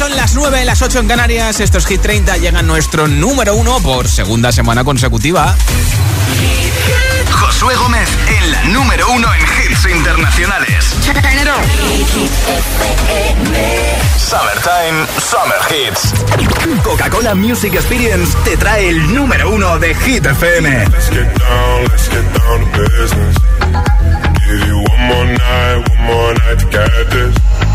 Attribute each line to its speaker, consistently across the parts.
Speaker 1: Son las 9, las 8 en Canarias. Estos Hit 30 llegan nuestro número uno por segunda semana consecutiva.
Speaker 2: Josué Gómez en la número uno en hits internacionales. Summertime, Summer Hits. Coca-Cola Music Experience te trae el número uno de Hit FM.
Speaker 3: Let's get down, let's get down to business. Give you one more night, one more night to get this.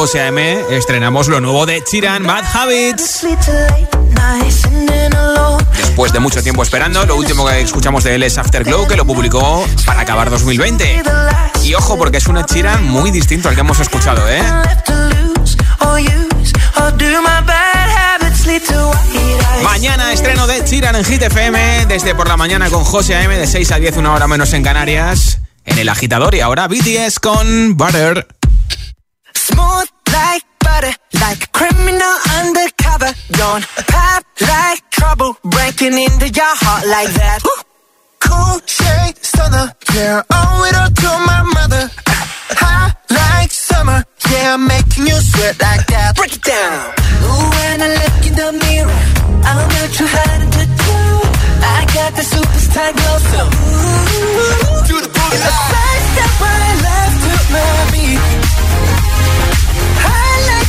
Speaker 1: José A.M. estrenamos lo nuevo de Chiran, Bad Habits. Después de mucho tiempo esperando, lo último que escuchamos de él es Afterglow, que lo publicó para acabar 2020. Y ojo, porque es un Chiran muy distinto al que hemos escuchado, ¿eh? Mañana estreno de Chiran en Hit FM, desde por la mañana con José A.M. de 6 a 10, una hora menos en Canarias, en El Agitador. Y ahora BTS con Butter.
Speaker 4: Smooth like butter, like a criminal undercover. Don't pop like trouble, breaking into your heart like that. Cool shade stunner, yeah, owe it all to my mother. Hot like summer, yeah, I'm making you sweat like that. Break it down. Ooh, when I look in the mirror, I'm not too hard to do. I got the superstar glow, so ooh, do the booty. A side step when I love to my beat.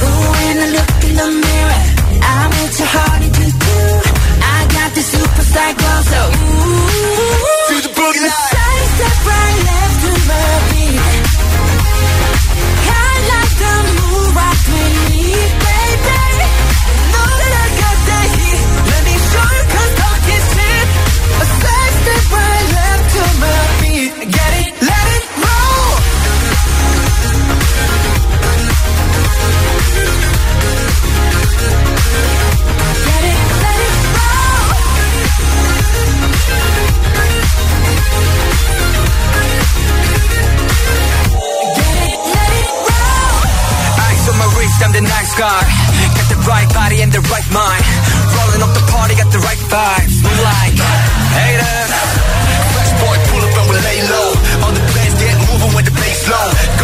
Speaker 4: When I look in the mirror, I your heart two. I got this so ooh. The boogie night. Step right, left to my beat. I like the
Speaker 5: sky. Got the right body and the right mind. Rolling up the party, got the right vibes. Move like haters. Fresh boy, pull up and we lay low. All the plans get moving with the bass low.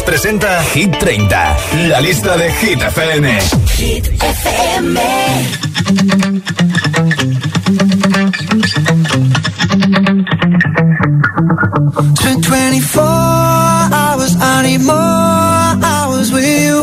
Speaker 6: Presenta Hit 30, la lista de Hit FM.
Speaker 5: Spent 24 hours, I need more hours with you.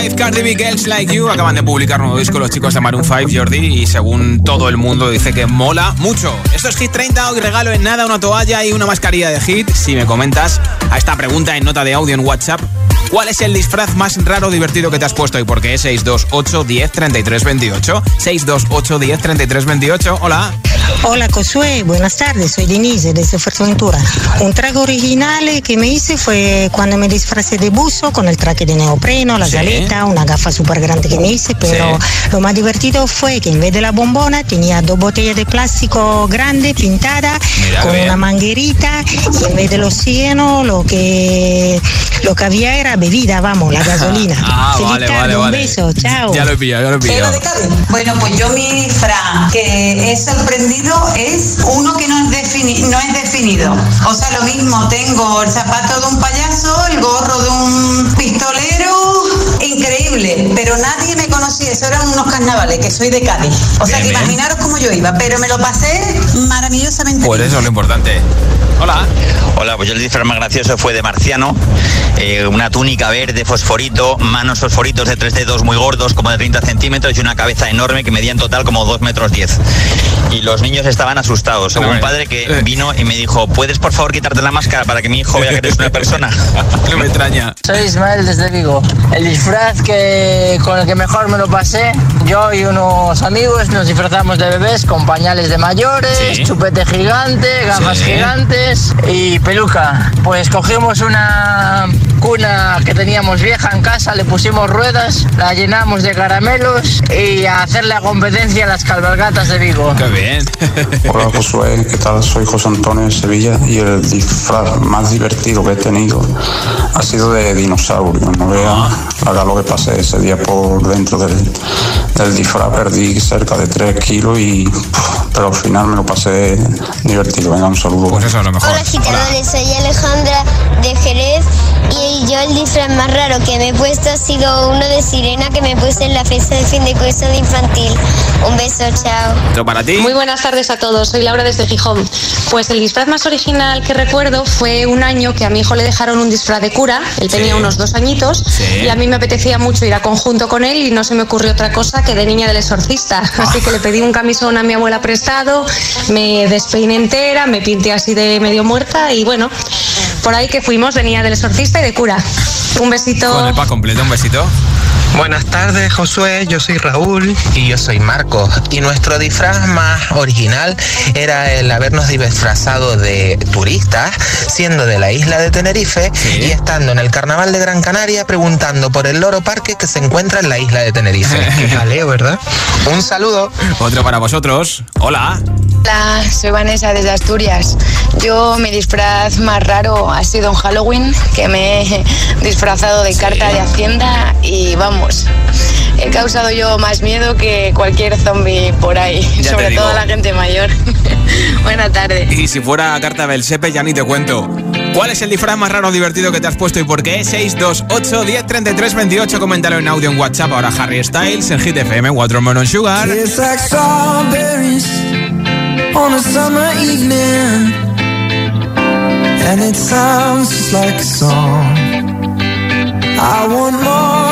Speaker 1: 5, Cardi B, Girls Like You acaban de publicar nuevo disco los chicos de Maroon 5, Jordi, y según todo el mundo dice que mola mucho. Esto es Hit 30, hoy regalo en nada una toalla y una mascarilla de Hit. Si me comentas a esta pregunta en nota de audio en WhatsApp, ¿cuál es el disfraz más raro o divertido que te has puesto y por qué? 628 10 33 28. 628 10 33 28. Hola.
Speaker 7: Hola Josué, buenas tardes, soy Denise desde Fuerteventura. Un trago original que me hice fue cuando me disfracé de buzo con el traje de neopreno, la
Speaker 1: Sí.
Speaker 7: galeta, una gafa súper grande que me hice, pero lo más divertido fue que en vez de la bombona tenía dos botellas de plástico grande pintada
Speaker 1: Mira,
Speaker 7: con
Speaker 1: bien.
Speaker 7: una manguerita y en vez del oxígeno lo que Lo que había era bebida, vamos, la gasolina.
Speaker 1: Ah,
Speaker 7: Feliz
Speaker 1: vale,
Speaker 7: tarde,
Speaker 1: vale,
Speaker 7: un
Speaker 1: vale.
Speaker 7: beso, chao.
Speaker 1: Ya lo he pillado, ya lo he pillado.
Speaker 8: Bueno, pues yo mi disfraz que he sorprendido es uno que no es, defini- no es definido. O sea, lo mismo, tengo el zapato de un payaso, el gorro de un pistolero, increíble. Pero nadie me conocía, eso eran unos carnavales, que soy de Cádiz. O sea, que
Speaker 1: bien.
Speaker 8: imaginaros cómo yo iba, pero me lo pasé maravillosamente.
Speaker 1: Pues eso es lo importante. Hola.
Speaker 9: Hola, pues yo el disfraz más gracioso fue de marciano, eh, una túnica verde, fosforito, manos fosforitos de tres dedos muy gordos, como de 30 centímetros, y una cabeza enorme que medía en total como 2 metros 10. Y los niños estaban asustados. Hubo un padre que vino y me dijo, ¿puedes por favor quitarte la máscara para que mi hijo vea que eres una persona?
Speaker 1: No me extraña.
Speaker 10: Soy Ismael desde Vigo. El disfraz que con el que mejor me lo pasé, yo y unos amigos nos disfrazamos de bebés con pañales de mayores,
Speaker 11: Sí.
Speaker 10: chupete gigante, gafas
Speaker 11: Sí.
Speaker 10: gigantes y peluca. Pues cogimos una cuna que teníamos vieja en casa, le pusimos ruedas, la llenamos de caramelos y a hacer la competencia a las cabalgatas de Vigo.
Speaker 1: Qué bien.
Speaker 12: Hola Josué, ¿qué tal? Soy José Antonio de Sevilla y el disfraz más divertido que he tenido ha sido de dinosaurio. No vea la galo que pasé ese día por dentro del, del disfraz, perdí cerca de 3 kilos y pero al final me lo pasé divertido. Venga, un saludo.
Speaker 1: Pues eso es lo mejor.
Speaker 13: Hola agitadores, soy Alejandra de Jerez y yo el disfraz más raro que me he puesto ha sido uno de sirena que me puse en la fiesta de fin de curso de infantil. Un beso, chao.
Speaker 1: Esto para ti.
Speaker 14: Muy buenas tardes a todos, soy Laura desde Gijón. Pues el disfraz más original que recuerdo fue un año que a mi hijo le dejaron un disfraz de cura, él tenía unos dos añitos, y a mí me apetecía mucho ir a conjunto con él y no se me ocurrió otra cosa que de niña del exorcista. Así que le pedí un camisón a mi abuela prestado, me despeiné entera, me pinté así de medio muerta y bueno, por ahí que fuimos de niña del exorcista y de cura. Un besito.
Speaker 1: Con el pack completo, un besito.
Speaker 15: Buenas tardes, Josué. Yo soy Raúl y yo soy Marcos. Y nuestro disfraz más original era el habernos disfrazado de turistas, siendo de la isla de Tenerife y estando en el carnaval de Gran Canaria preguntando por el loro parque que se encuentra en la isla de Tenerife. Qué jaleo, ¿verdad? Un saludo.
Speaker 1: Otro para vosotros. Hola.
Speaker 16: Hola, soy Vanessa desde Asturias. Yo mi disfraz más raro ha sido en Halloween, que me he disfrazado de carta de Hacienda y vamos, he causado yo más miedo que cualquier zombie por ahí,
Speaker 1: Ya
Speaker 16: sobre todo la gente mayor. Buena tarde.
Speaker 1: Y si fuera carta Belsepe, ya ni te cuento. ¿Cuál es el disfraz más raro o divertido que te has puesto y por qué? 628 10 33 28. Coméntalo en audio en WhatsApp. Ahora Harry Styles en Hit FM, Watermelon Sugar.
Speaker 4: It's like strawberries on a summer evening, and it sounds just like a song. I want more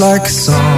Speaker 4: like a song.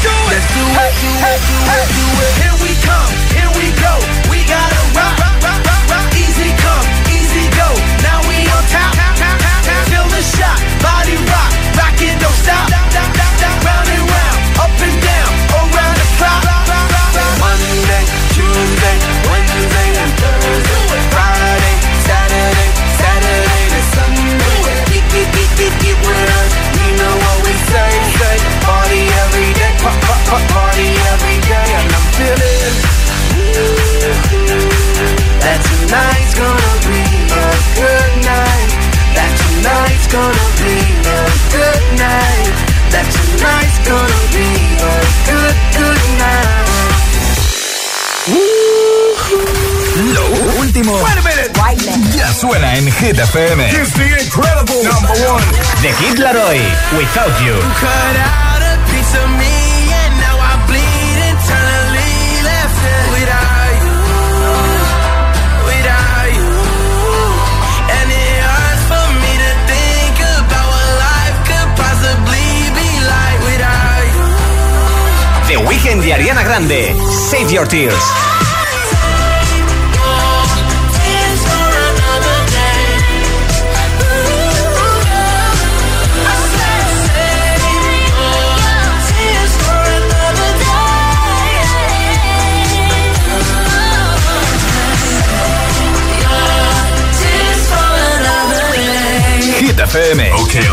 Speaker 4: Suena en Hit FM.
Speaker 17: It's the incredible number one.
Speaker 4: De Hit Laroy, Without You.
Speaker 2: You Cut out a piece of me and now I bleed internally left without you. Without you. And it hurts for me to think about what life could possibly be like without you.
Speaker 4: The Weekend de Ariana Grande, Save Your Tears.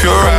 Speaker 1: pure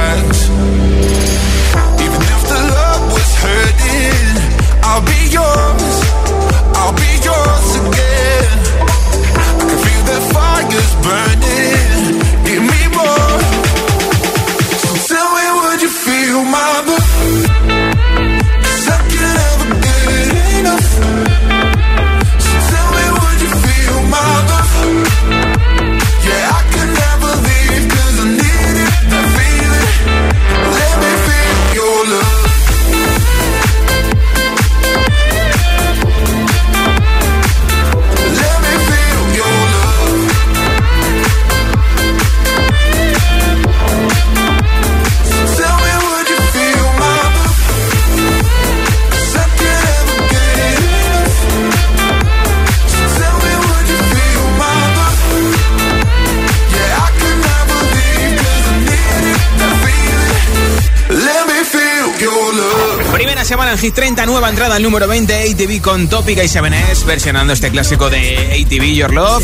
Speaker 1: Hit 30, nueva entrada al número 20, ATV con Topic y 7S, versionando este clásico de ATV Your Love.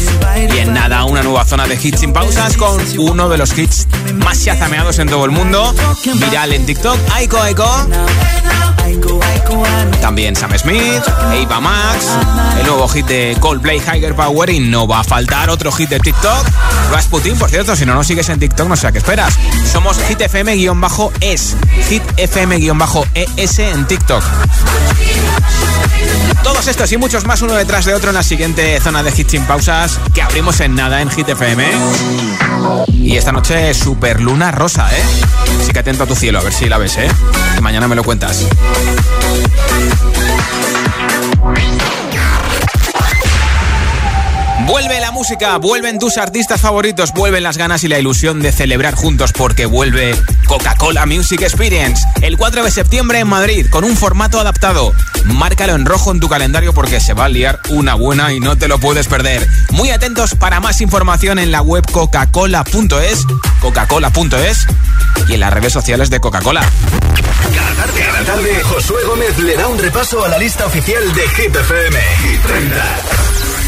Speaker 1: Y en nada, una nueva zona de hits sin pausas con uno de los hits más chazameados en todo el mundo, viral en TikTok, Aiko Aiko. También Sam Smith, Ava Max, el nuevo hit de Coldplay Higher Power y no va a faltar otro hit de TikTok. Rasputin, por cierto, si no nos sigues en TikTok, no sé a qué esperas. Somos hitfm-es, hitfm-es en TikTok. Todos estos y muchos más uno detrás de otro en la siguiente zona de hits sin pausas que abrimos en nada en Hit FM. Y esta noche super luna rosa, ¿eh? Así que atento a tu cielo, a ver si la ves, ¿eh? Mañana me lo cuentas. Vuelve la música, vuelven tus artistas favoritos, vuelven las ganas y la ilusión de celebrar juntos porque vuelve Coca-Cola Music Experience el 4 de septiembre en Madrid con un formato adaptado. Márcalo en rojo en tu calendario porque se va a liar una buena y no te lo puedes perder. Muy atentos para más información en la web coca-cola.es, coca-cola.es y en las redes sociales de Coca-Cola.
Speaker 6: Cada tarde, cada tarde, Josué Gómez le da un repaso a la lista oficial de Hit FM. Hit 30.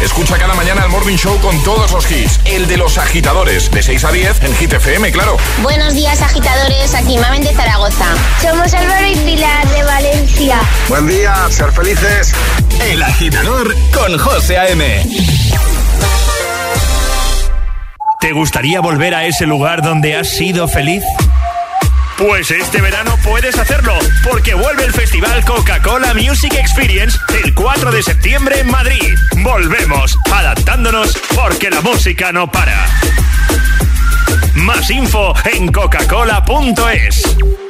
Speaker 17: Escucha cada mañana el Morning Show con todos los hits. El de los agitadores, de 6 a 10 en Hit FM, claro.
Speaker 18: Buenos días, agitadores. Aquí Mamen de Zaragoza.
Speaker 19: Somos Álvaro y Pilar de Valencia.
Speaker 20: Buen día, ser felices.
Speaker 6: El agitador con José A.M.
Speaker 21: ¿Te gustaría volver a ese lugar donde has sido feliz? Pues este verano puedes hacerlo, porque vuelve el Festival Coca-Cola Music Experience el 4 de septiembre en Madrid. Volvemos, adaptándonos, porque la música no para. Más info en coca-cola.es.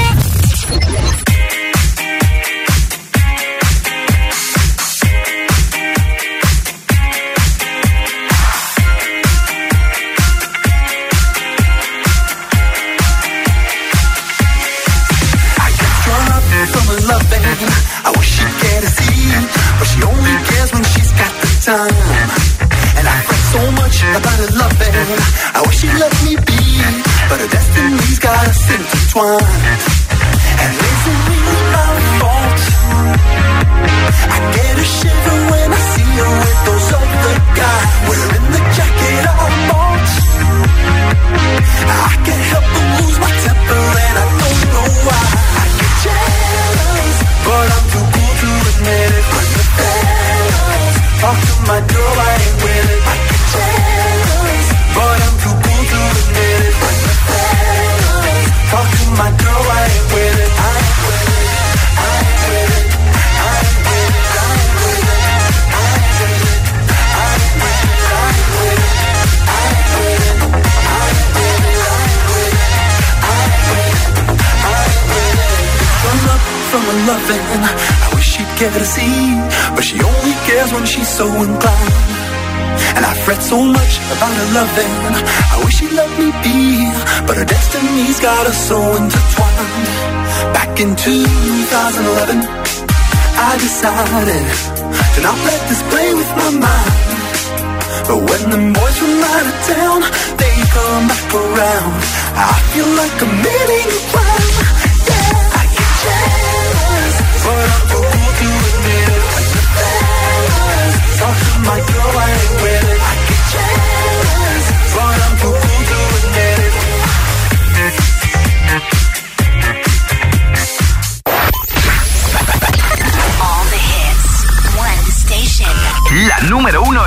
Speaker 5: time. And I fret so much about her loving. I wish she'd let me be, but her destiny's got us intertwined. And isn't really my fault? I get a shiver when I see her with those other guys, wearing the jacket I bought. I can't help but lose my temper, my I ain't with it. I get jealous, but I'm too cool to admit it. My girl, I ain't with it. I ain't with it. I ain't with it. I ain't with it. I ain't with it. I ain't with it. I ain't with it. I ain't with it. I ain't with it. I ain't with it. I ain't with it. I ain't with it. I ain't with it. I get a seat, but she only cares when she's so inclined. And I fret so much about her loving. I wish she'd let me be, but her destiny's got us so intertwined. Back in 2011, I decided to not let this play with my mind. But when the boys from out of town, they come back around, I feel like I'm committing a crime.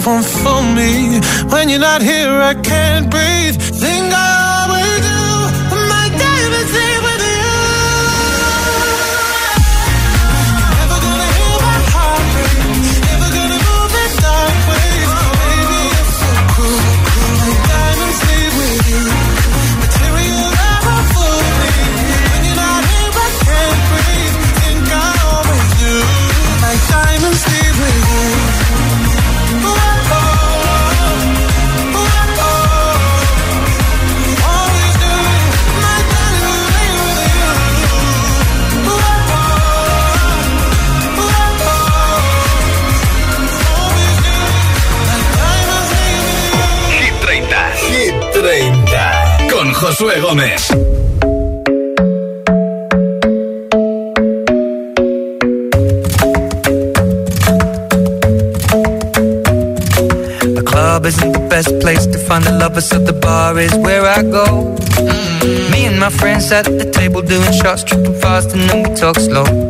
Speaker 22: Love won't fool me. When you're not here, I can't breathe.
Speaker 17: Josué Gómez.
Speaker 23: The club isn't the best place to find the lovers, so the bar is where I go. Mm. Me and my friends sat at the table doing shots, tripping fast, and then we talk slow.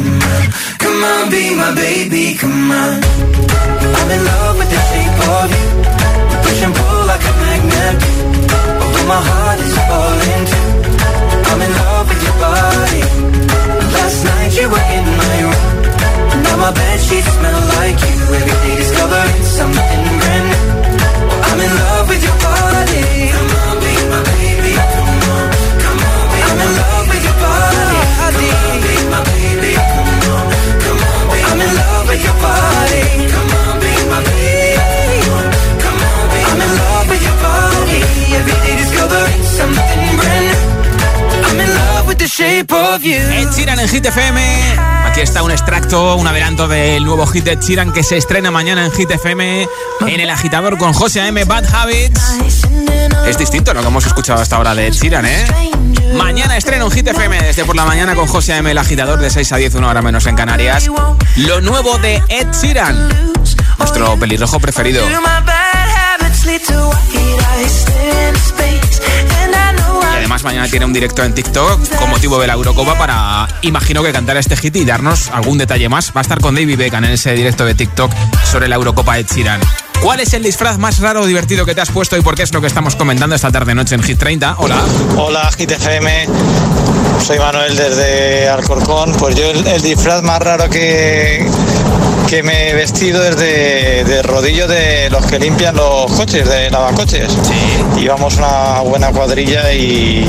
Speaker 23: Come on, be my baby, come on. I'm in love with the shape of you. Push and pull like a magnet. Although my heart is falling too. I'm in love with your body. Last night you were in my room. Now my bed sheets smell like you. Every day discovering something brand new. I'm in love with your body. Come on,
Speaker 1: Ed Sheeran en Hit FM. Aquí está un extracto, un adelanto del nuevo hit de Sheeran que se estrena mañana en Hit FM en el agitador con José M. Bad Habits. Es distinto a lo que hemos escuchado hasta ahora de Ed Sheeran, ¿eh? Mañana estreno en Hit FM desde por la mañana con José M. el agitador de 6 a 10, una hora menos en Canarias. Lo nuevo de Ed Sheeran, nuestro pelirrojo preferido. Además mañana tiene un directo en TikTok con motivo de la Eurocopa para, imagino que cantar este hit y darnos algún detalle más. Va a estar con David Beckham en ese directo de TikTok sobre la Eurocopa de Chiran. ¿Cuál es el disfraz más raro o divertido que te has puesto y por qué es lo que estamos comentando esta tarde noche en Hit 30? Hola.
Speaker 24: Hola, Hit FM. Soy Manuel desde Alcorcón. Pues yo el, disfraz más raro que, que me he vestido es de, rodillo de los que limpian los coches, de lavacoches. Sí. Íbamos una buena cuadrilla y,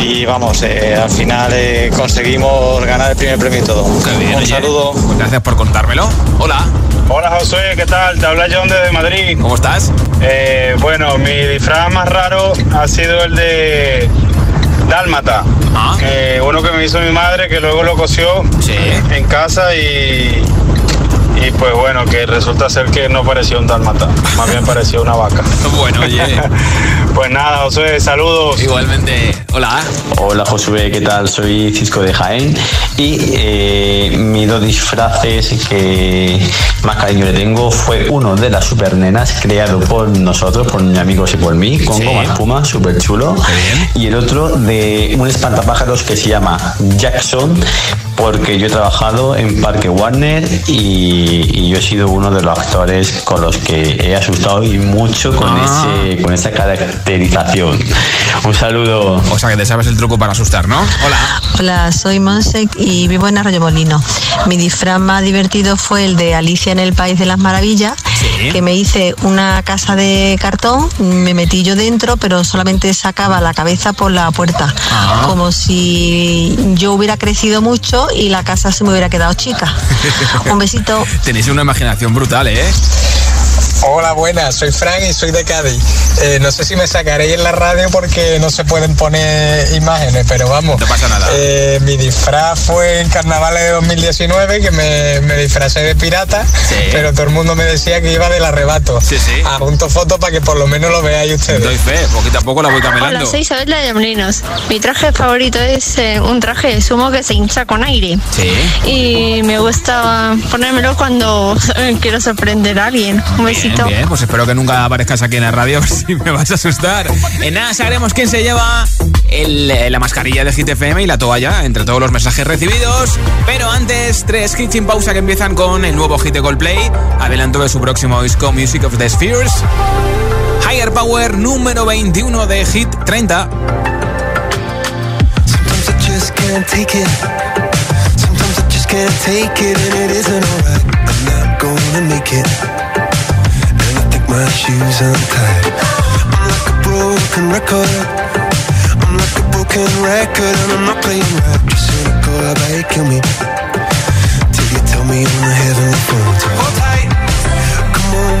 Speaker 24: y vamos, eh, al final eh, conseguimos ganar el primer premio y todo. Un saludo.
Speaker 1: Pues gracias por contármelo. Hola.
Speaker 25: Hola José, ¿qué tal? Te habla John desde Madrid.
Speaker 1: ¿Cómo estás?
Speaker 25: Eh, bueno, mi disfraz más raro ha sido el de Dálmata. Ah. uno que me hizo mi madre, que luego lo cosió en casa y, y pues bueno, que resulta ser que no parecía un dálmata, más bien parecía una vaca.
Speaker 1: bueno, oye.
Speaker 25: pues nada, Josué, saludos.
Speaker 1: Igualmente, hola.
Speaker 26: Hola Josué, ¿qué tal? Soy Cisco de Jaén y eh, mis dos disfraces que más cariño le tengo fue uno de las supernenas creado por nosotros, por mis amigos y por mí, con goma espuma, súper chulo. Y el otro de un espantapájaros que se llama Jackson, porque yo he trabajado en Parque Warner y, yo he sido uno de los actores con los que he asustado y mucho con, ah. ese, con esa caracterización. Un saludo.
Speaker 1: O sea que te sabes el truco para asustar, ¿no? Hola.
Speaker 27: Hola, soy Monsek y vivo en Arroyo Molino. Mi disfraz más divertido fue el de Alicia en el País de las Maravillas, que me hice una casa de cartón, me metí yo dentro, pero solamente sacaba la cabeza por la puerta, ah. como si yo hubiera crecido mucho y la casa se me hubiera quedado chica. Un besito.
Speaker 1: Tenéis una imaginación brutal, ¿eh?
Speaker 28: Hola, buenas, soy Frank y soy de Cádiz. Eh, no sé si me sacaréis en la radio porque no se pueden poner imágenes, pero vamos.
Speaker 1: No pasa nada.
Speaker 28: Eh, mi disfraz fue en carnavales de 2019, que me, me disfracé de pirata, pero todo el mundo me decía que iba del arrebato.
Speaker 1: Sí, sí.
Speaker 28: Junto fotos para que por lo menos lo veáis ustedes.
Speaker 1: Doy fe, poquito a poco la voy caminando.
Speaker 29: Hola, soy Isabel de Molinos. Mi traje favorito es eh, un traje de sumo que se hincha con aire.
Speaker 1: Sí.
Speaker 29: Y me gusta ponérmelo cuando quiero sorprender a alguien. Un besito.
Speaker 1: Bien, pues espero que nunca aparezcas aquí en la radio si me vas a asustar. En nada sabremos quién se lleva la mascarilla de Hit FM y la toalla entre todos los mensajes recibidos. Pero antes, tres hits sin pausa que empiezan con el nuevo hit de Coldplay, adelanto de su próximo disco Music of the Spheres. Higher Power número 21 de Hit 30.
Speaker 6: My shoes untied. I'm like a broken record. I'm like a broken record, and I'm not playing right. Just cynical, I bet kill me. Till you tell me on the heavenly phone. Hold tight, come on,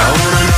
Speaker 6: I wanna know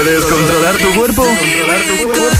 Speaker 4: ¿Puedes controlar tu cuerpo? ¿Controlar tu cuerpo?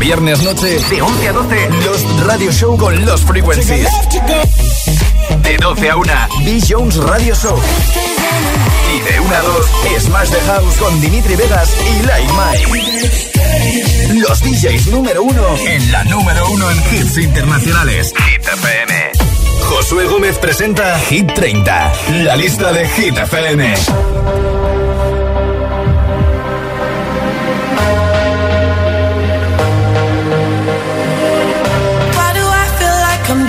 Speaker 4: viernes noche, de 11 a 12, los Radio Show con los Frequencies. De 12 a 1, B. Jones Radio Show. Y de 1 a 2, Smash the House con Dimitri Vegas y Like Mike. Los DJs número 1 en la número 1 en hits internacionales. Hit FM. Josué Gómez presenta Hit 30, la lista de Hit FM.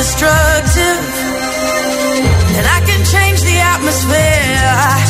Speaker 6: destructive, and I
Speaker 4: can change the atmosphere.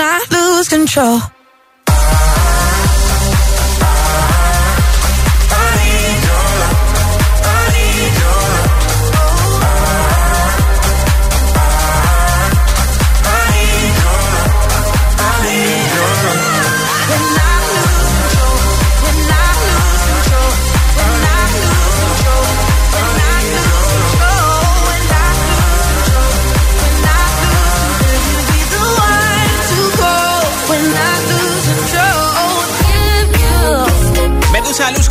Speaker 1: I lose control.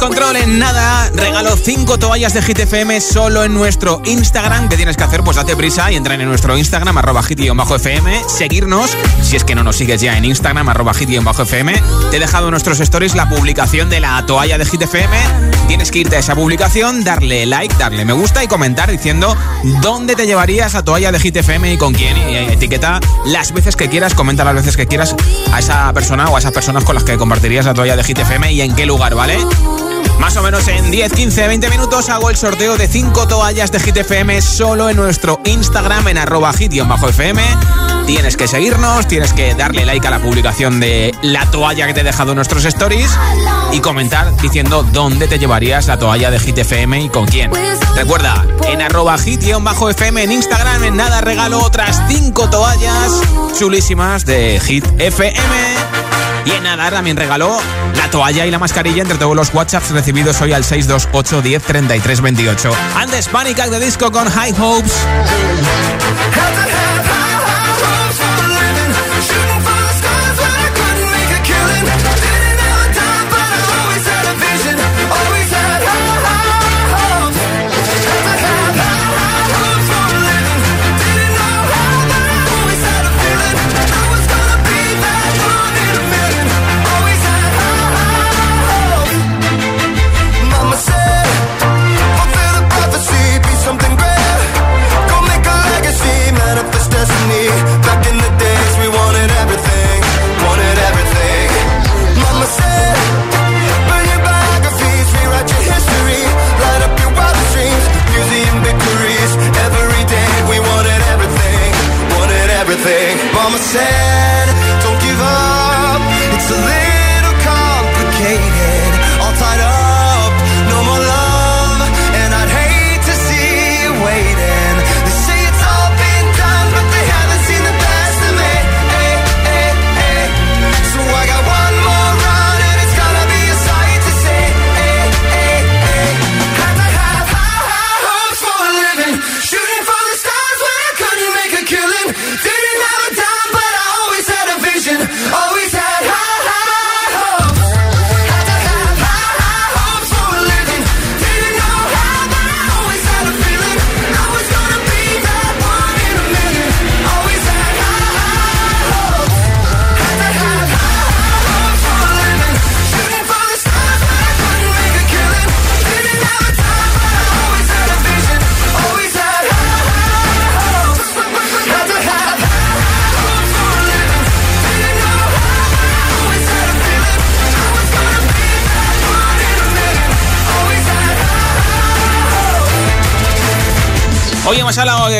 Speaker 1: En nada. Regalo 5 toallas de Hit FM solo en nuestro Instagram. ¿Qué tienes que hacer? Pues date prisa y entra en nuestro Instagram, arroba hit-fm. Seguirnos, si es que no nos sigues ya en Instagram, arroba hit-fm. Te he dejado en nuestros stories la publicación de la toalla de Hit FM. Tienes que irte a esa publicación, darle like, darle me gusta y comentar diciendo dónde te llevarías la toalla de Hit FM y con quién. Y etiqueta las veces que quieras, comenta las veces que quieras a esa persona o a esas personas con las que compartirías la toalla de Hit FM y en qué lugar, ¿vale? Más o menos en 10, 15, 20 minutos hago el sorteo de 5 toallas de Hit FM solo en nuestro Instagram en arroba hit-fm. Tienes que seguirnos, tienes que darle like a la publicación de la toalla que te he dejado en nuestros stories y comentar diciendo dónde te llevarías la toalla de Hit FM y con quién. Recuerda, en arroba hit-fm en Instagram en nada regalo otras 5 toallas chulísimas de Hit FM. Y en nada también regaló la toalla y la mascarilla entre todos los WhatsApps recibidos hoy al 628 10 33 28. Antes Panic de Disco con High Hopes.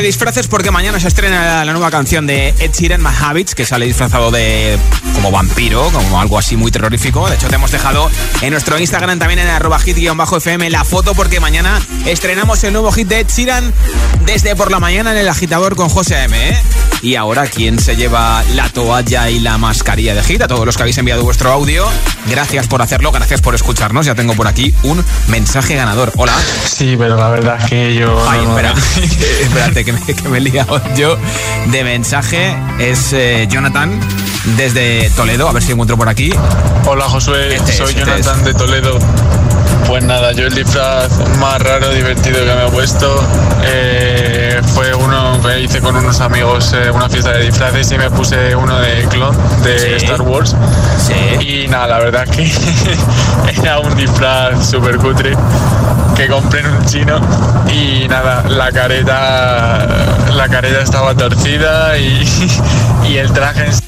Speaker 1: Disfraces porque mañana se estrena la nueva canción de Ed Sheeran, My que sale disfrazado de como vampiro, como algo así muy terrorífico. De hecho, te hemos dejado en nuestro Instagram también en arroba hit-fm la foto porque mañana estrenamos el nuevo hit de Ed Sheeran desde por la mañana en el agitador con José M. ¿eh? Y ahora, ¿quién se lleva la toalla y la mascarilla de hit? A todos los que habéis enviado vuestro audio, gracias por hacerlo, gracias por escucharnos. Ya tengo por aquí un mensaje ganador. Hola.
Speaker 30: Sí, pero la verdad es que yo...
Speaker 1: Ay, espera. espérate, que me, que me he liado yo de mensaje. Es eh, Jonathan desde Toledo, a ver si encuentro por aquí.
Speaker 30: Hola Josué,
Speaker 1: Este es,
Speaker 30: soy
Speaker 1: este
Speaker 30: Jonathan de Toledo. Pues nada, yo el disfraz más raro, divertido que me he puesto eh, fue uno que hice con unos amigos, eh, una fiesta de disfraces y me puse uno de clon de Star Wars. Y nada, la verdad es que era un disfraz súper cutre que compré en un chino y nada, la careta, la careta estaba torcida y, y el traje en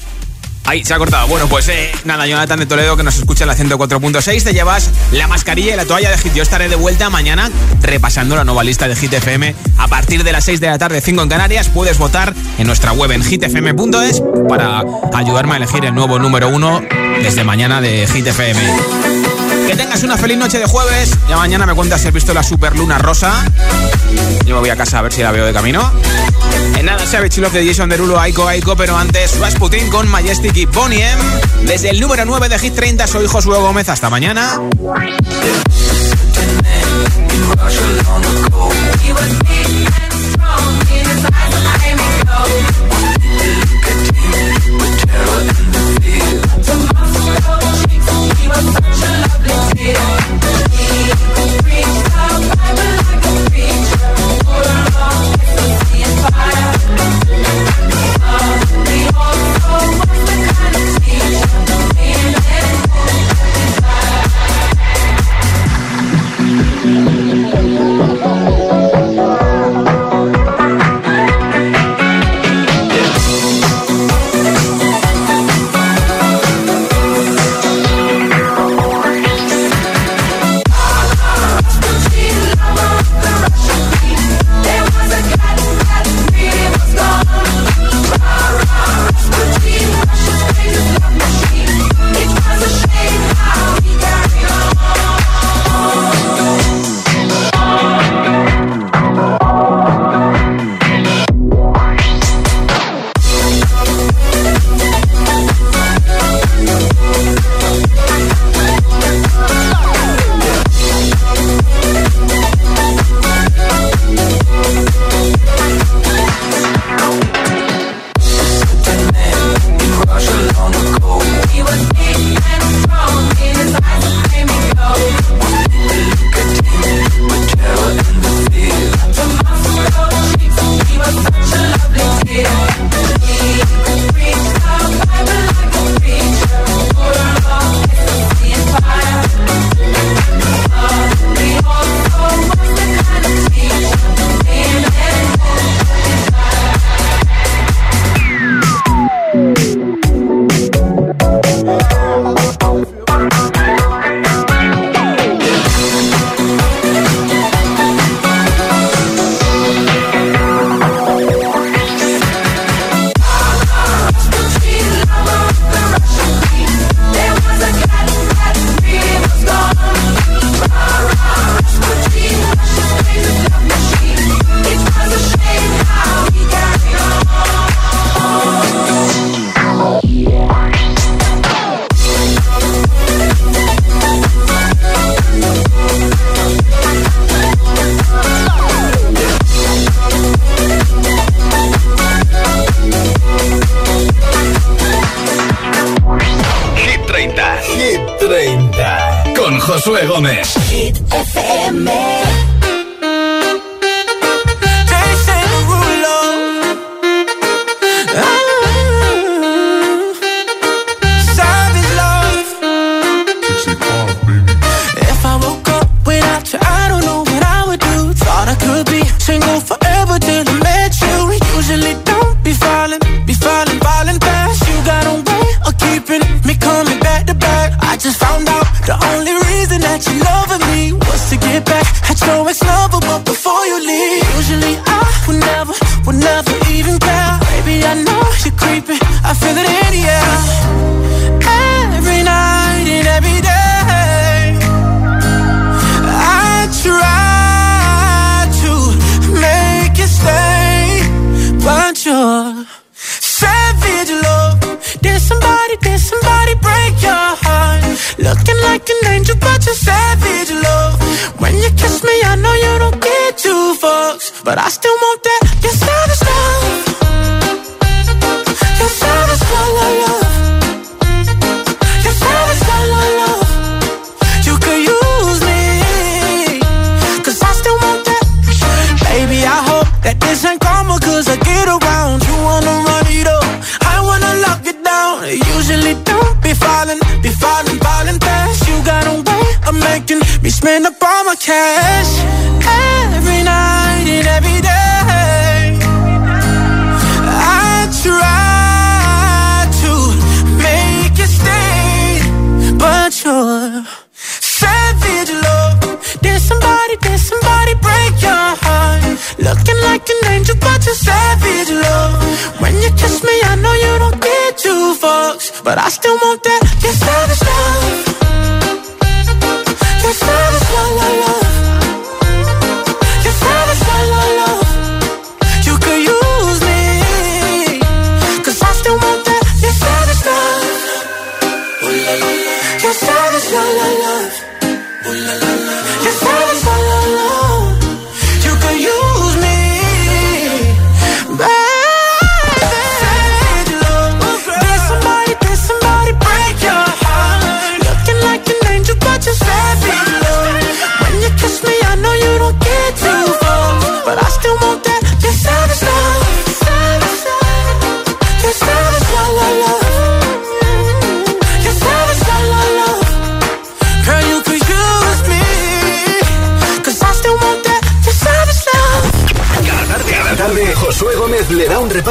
Speaker 1: Ahí, se ha cortado. Bueno, pues eh, nada, Jonathan de Toledo que nos escucha en la 104.6. Te llevas la mascarilla y la toalla de Hit. Yo estaré de vuelta mañana repasando la nueva lista de Hit FM. A partir de las 6 de la tarde, 5 en Canarias, puedes votar en nuestra web en hitfm.es para ayudarme a elegir el nuevo número uno desde mañana de Hit FM. Que tengas una feliz noche de jueves. Ya mañana me cuentas si has visto la super luna rosa. Yo me voy a casa a ver si la veo de camino. En nada, Savage Love de Jason Derulo, Aiko Aiko, pero antes Rasputin con Majestic y Bonnie M. Desde el número 9 de Hit 30 soy Josué Gómez. Hasta mañana.
Speaker 4: was such a lovely day.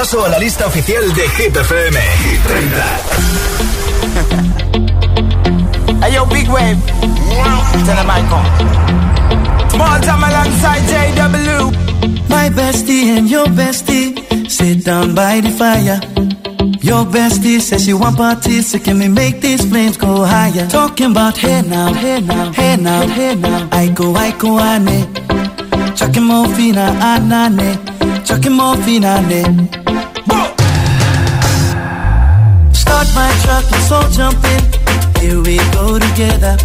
Speaker 2: Repaso a la lista oficial de Hit FM. Hit 30.
Speaker 31: Hey yo, big wave. Tell them I come. Small time alongside JW.
Speaker 5: My bestie and your bestie sit down by the fire. Your bestie says she want parties, so can we make these flames go higher? Talking about hey now, hey now, hey now, hey now. I go, I go, ane. Chucking more fina, anane. Chucking more fina, ne. Truck, let's all jump in. Here we go together.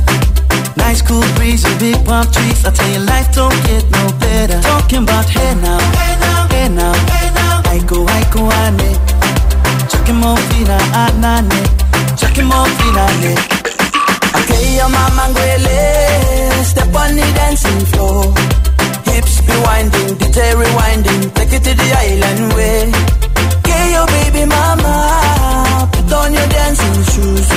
Speaker 5: Nice cool breeze and big palm trees. I tell you, life don't get no better. Talking about hey now, hey now, hey now, hey now. I go, I go, ane. Chucking more fina, anane. Ah, ah, Chucking more fina, ne.
Speaker 31: Okay, your mama ngwele. Step on the dancing floor. Hips be winding, DJ rewinding. Take it to the island way. Your baby mama. Put on your dancing shoes.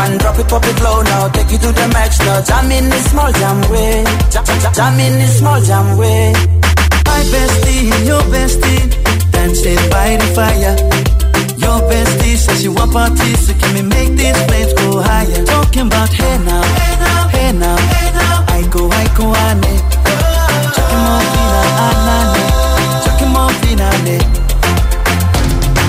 Speaker 31: One drop it, pop it low now. Take it to the max now. Jam in the small jam way. Jam, jam, jam in the small jam way.
Speaker 5: My bestie your bestie dancing by the fire. Your bestie says you want parties, so can we make these flames go higher? Talking about hey now, hey now, hey now, hey now. I go, I go, ane. Chucking more fina, anane. Chucking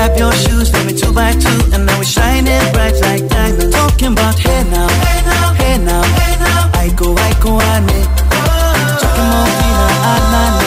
Speaker 5: Grab your shoes, let me two by two, and now we're shining bright like diamonds. Talking about hey now, hey now, hey now, hey now. I go, I go, ane. Chucking more fina, anane.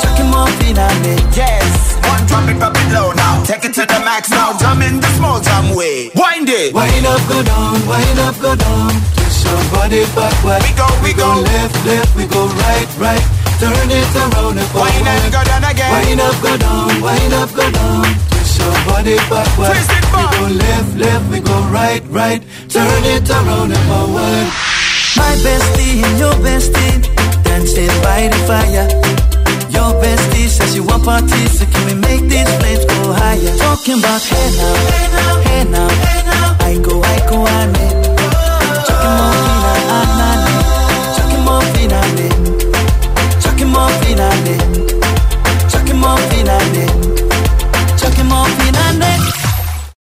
Speaker 5: Chucking more fina.
Speaker 31: Yes, one drop it, pop it low now Take it to the max now, jump in the small jam way Wind it
Speaker 5: Wind up, go down, wind up, go down. Twist your body backward.
Speaker 31: We go, we go.
Speaker 5: left, left, we go right, right. Turn it around and forward.
Speaker 31: Wind up, go down again
Speaker 5: Wind up, go down, wind up, go down your body backward. We go left, left, we go right, right. Turn it around and forward. My bestie and your bestie dancing by the fire. Your bestie says you want parties, so can we make these flames go higher? Talking about hey now, hey now, hey now, hey now. I go, I go, I'm make. Talking about me now, I now.